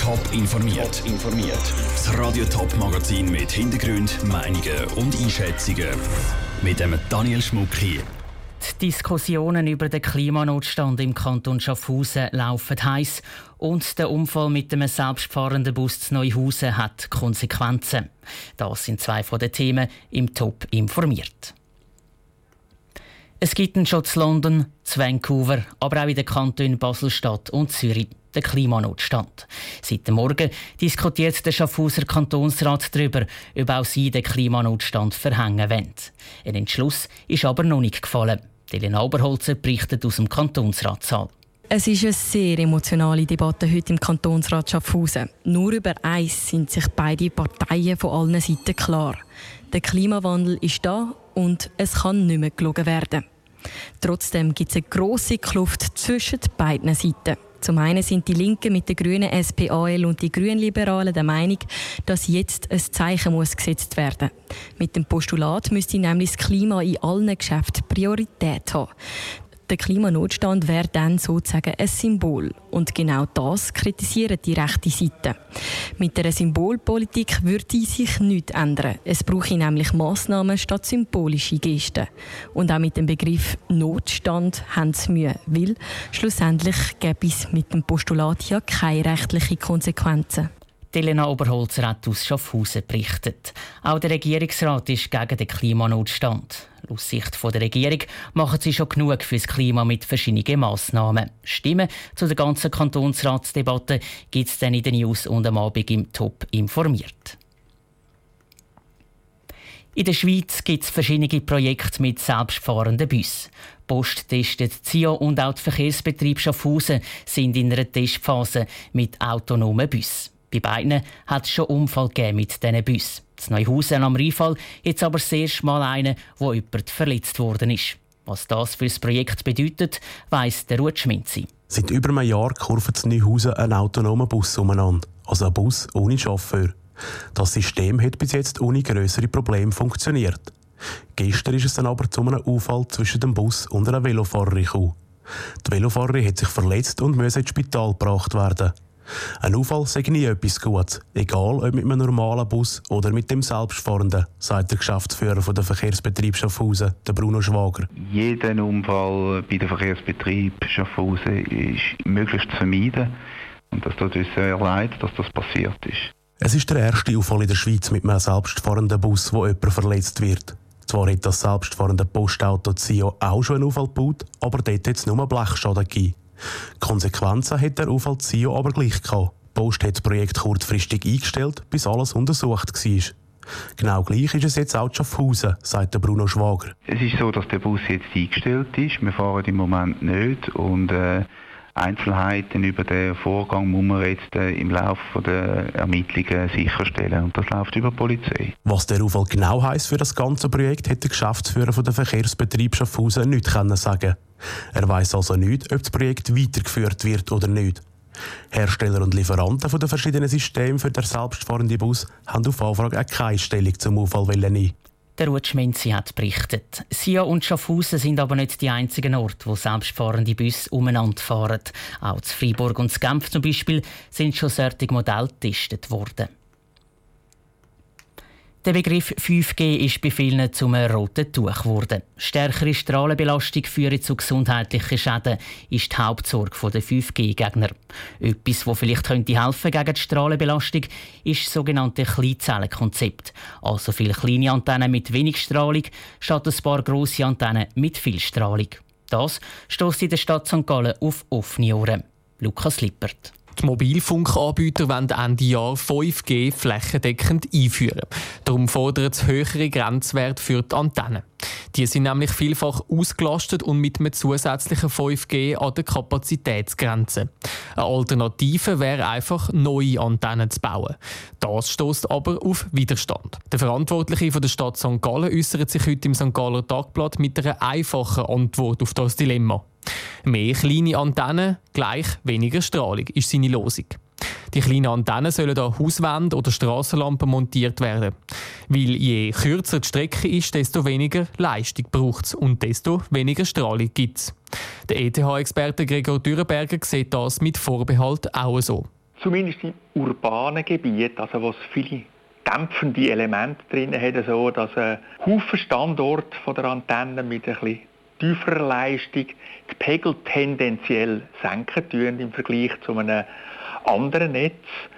Top informiert. informiert. Das Radio Top Magazin mit Hintergrund, Meinungen und Einschätzungen mit dem Daniel Schmuck hier. Die Diskussionen über den Klimanotstand im Kanton Schaffhausen laufen heiß und der Unfall mit dem selbstfahrenden Bus zu Neuhausen hat Konsequenzen. Das sind zwei von den Themen im Top informiert. Es gibt einen schon zu London, zu Vancouver, aber auch in den Kantonen Basel-Stadt und Zürich den Klimanotstand. Seit dem Morgen diskutiert der Schaffhauser Kantonsrat darüber, ob auch sie den Klimanotstand verhängen wollen. Ein Entschluss ist aber noch nicht gefallen. Elena Oberholzer berichtet aus dem Kantonsratssaal. Es ist eine sehr emotionale Debatte heute im Kantonsrat Schaffhausen. Nur über eins sind sich beide Parteien von allen Seiten klar. Der Klimawandel ist da und es kann nicht mehr gelogen werden. Trotzdem gibt es eine grosse Kluft zwischen beiden Seiten. Zum einen sind die Linken mit den Grünen SPAL und die Grünliberalen der Meinung, dass jetzt ein Zeichen muss gesetzt werden. Mit dem Postulat müsste nämlich das Klima in allen Geschäften Priorität haben. Der Klimanotstand wäre dann sozusagen ein Symbol. Und genau das kritisieren die rechte Seite. Mit der Symbolpolitik würde sich nichts ändern. Es brauche nämlich Massnahmen statt symbolische Gesten. Und auch mit dem Begriff Notstand haben sie Mühe, weil schlussendlich gäbe es mit dem Postulat ja keine rechtlichen Konsequenzen. Elena Oberholzer hat aus Schaffhausen berichtet. Auch der Regierungsrat ist gegen den Klimanotstand. Aus Sicht der Regierung machen sie schon genug für das Klima mit verschiedenen Massnahmen. Stimmen zu der ganzen Kantonsratsdebatte gibt es dann in den News und am Abend im Top informiert. In der Schweiz gibt es verschiedene Projekte mit selbstfahrenden Bussen. Post testet ZIO und auch die Verkehrsbetrieb Schaffhausen sind in einer Testphase mit autonomen Bussen. Bei beiden hat es schon Unfall mit diesen Bussen. Das Neuhausen am Rheinfall jetzt aber das erste Mal einen, wo jemand verletzt worden ist. Was das für das Projekt bedeutet, weiss der Ruth Schminzi. Seit über einem Jahr kurvt in Neuhausen ein autonomer Bus umeinander. Also ein Bus ohne Chauffeur. Das System hat bis jetzt ohne größere Probleme funktioniert. Gestern ist es dann aber zu einem Unfall zwischen dem Bus und einer Velofahrerin gekommen. Die Velofahrerin hat sich verletzt und musste ins Spital gebracht werden. Ein Unfall sei nie etwas Gutes, egal ob mit einem normalen Bus oder mit dem selbstfahrenden, sagt der Geschäftsführer von der Verkehrsbetrieb Schaffhausen, der Bruno Schwager. Jeder Unfall bei der Verkehrsbetrieb Schaffhausen ist möglichst zu vermeiden. Und das tut uns sehr leid, dass das passiert ist. Es ist der erste Unfall in der Schweiz mit einem selbstfahrenden Bus, wo jemand verletzt wird. Zwar hat das selbstfahrende Postauto CIO auch schon einen Unfall gebaut, aber dort hat es nur Blechschaden gegeben. Konsequenzen hat der Unfall CEO aber gleich gehabt. Die Post hat das Projekt kurzfristig eingestellt, bis alles untersucht war. Genau gleich ist es jetzt auch Schaffhausen, sagt der Bruno Schwager. Es ist so, dass der Bus jetzt eingestellt ist. Wir fahren im Moment nicht und äh, Einzelheiten über den Vorgang muss man jetzt äh, im Laufe der Ermittlungen sicherstellen und das läuft über die Polizei. Was der Unfall genau heisst für das ganze Projekt, hätte der Geschäftsführer von der Verkehrsbetrieb Schaffhausen nicht können sagen. Er weiß also nicht, ob das Projekt weitergeführt wird oder nicht. Hersteller und Lieferanten den verschiedenen Systemen für den selbstfahrenden Bus haben auf Anfrage auch keine Stellung zum Unfall nehmen. Der Ruth Schmenzi hat berichtet. Sia und Schaffhausen sind aber nicht die einzigen Orte, wo selbstfahrende Busse umeinander fahren. Auch zu Freiburg und zu Genf zum Beispiel sind schon solche Modelle getestet worden. Der Begriff 5G ist bei vielen zum roten Tuch geworden. Stärkere Strahlenbelastung führt zu gesundheitlichen Schäden, ist die Hauptsorge der 5G-Gegner. Etwas, das vielleicht könnte helfen gegen die Strahlenbelastung, ist das sogenannte Kleinzellenkonzept. Also viele kleine Antennen mit wenig Strahlung, statt ein paar grosse Antennen mit viel Strahlung. Das stößt in der Stadt St. Gallen auf offene Ohren. Lukas Lippert. Die Mobilfunkanbieter wollen Ende Jahr 5G flächendeckend einführen. Darum fordern sie höhere Grenzwerte für die Antennen. Die sind nämlich vielfach ausgelastet und mit einem zusätzlichen 5G an der Kapazitätsgrenze. Eine Alternative wäre einfach, neue Antennen zu bauen. Das stößt aber auf Widerstand. Der Verantwortliche von der Stadt St. Gallen äußert sich heute im St. Galler Tagblatt mit einer einfachen Antwort auf das Dilemma. Mehr kleine Antennen gleich weniger Strahlung ist seine Losung. Die kleinen Antennen sollen an Hauswände oder Strassenlampen montiert werden. Weil je kürzer die Strecke ist, desto weniger Leistung braucht es und desto weniger Strahlung gibt es. Der ETH-Experte Gregor Dürrenberger sieht das mit Vorbehalt auch so. zumindest im urbanen Gebiet, also wo es viele dämpfende Elemente drin hat, so dass ein Haufen Standort der Antenne mit bisschen tieferer Leistung die Pegel tendenziell senken tun im Vergleich zu einem anderen Netz.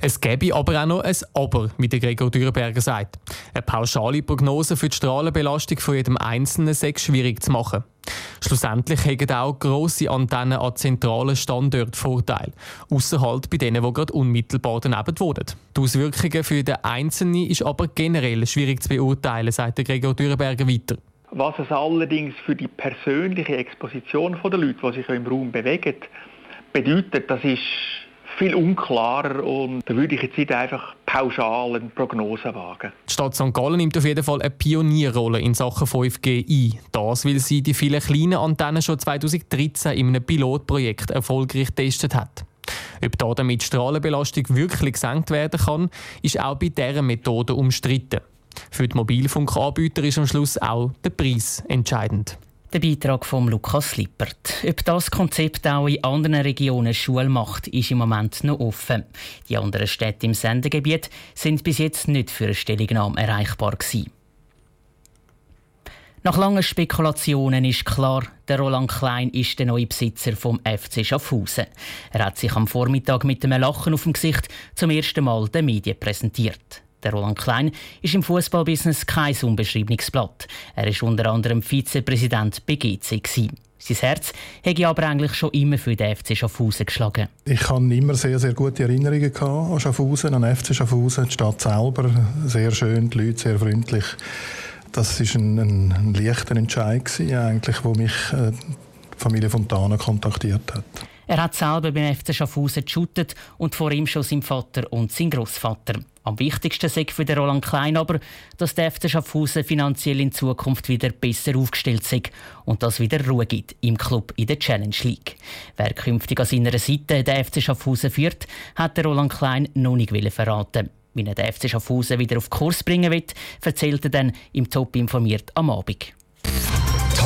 Es gäbe aber auch noch ein Aber, wie der Gregor Dürberger sagt. Eine pauschale Prognose für die Strahlenbelastung von jedem Einzelnen sei schwierig zu machen. Schlussendlich haben auch grosse Antennen an zentralen Standorten Vorteile, außerhalb bei denen, die gerade unmittelbar daneben wohnen. Die Auswirkungen für den Einzelnen ist aber generell schwierig zu beurteilen, sagt der Gregor Dürberger weiter. Was es allerdings für die persönliche Exposition der Leute, die sich im Raum bewegen, bedeutet, das ist viel unklarer und da würde ich jetzt nicht einfach pauschal eine Prognose wagen. Die Stadt St. Gallen nimmt auf jeden Fall eine Pionierrolle in Sachen 5G ein. Das, weil sie die vielen kleinen Antennen schon 2013 in einem Pilotprojekt erfolgreich getestet hat. Ob da damit Strahlenbelastung wirklich gesenkt werden kann, ist auch bei dieser Methode umstritten. Für die Mobilfunkanbieter ist am Schluss auch der Preis entscheidend. Der Beitrag von Lukas Lippert. Ob das Konzept auch in anderen Regionen Schule macht, ist im Moment noch offen. Die anderen Städte im Sendegebiet sind bis jetzt nicht für eine Stellungnahme erreichbar gewesen. Nach langen Spekulationen ist klar, der Roland Klein ist der neue Besitzer vom FC Schaffhausen. Er hat sich am Vormittag mit einem Lachen auf dem Gesicht zum ersten Mal den Medien präsentiert. Der Roland Klein ist im Fußballbusiness kein unbeschriebenes Blatt. Er ist unter anderem Vizepräsident bei GC. Sein Herz hätte aber eigentlich schon immer für den FC Schaffhausen geschlagen. Ich habe immer sehr, sehr gute Erinnerungen an Schaffhausen, an FC Schaffhausen, die Stadt selber. Sehr schön, die Leute sehr freundlich. Das war ein, ein, ein leichter Entscheid, wo mich äh, die Familie Fontana kontaktiert hat. Er hat selber beim FC Schaffhausen geshootet und vor ihm schon sein Vater und sein Großvater. Am wichtigsten sei für den Roland Klein aber, dass der FC Schaffhausen finanziell in Zukunft wieder besser aufgestellt sei und dass wieder Ruhe gibt im Club in der Challenge League. Wer künftig an seiner Seite den FC Schaffhausen führt, hat der Roland Klein noch nicht verraten. Wie er den FC Schaffhausen wieder auf Kurs bringen will, erzählt er dann im Top informiert am Abend.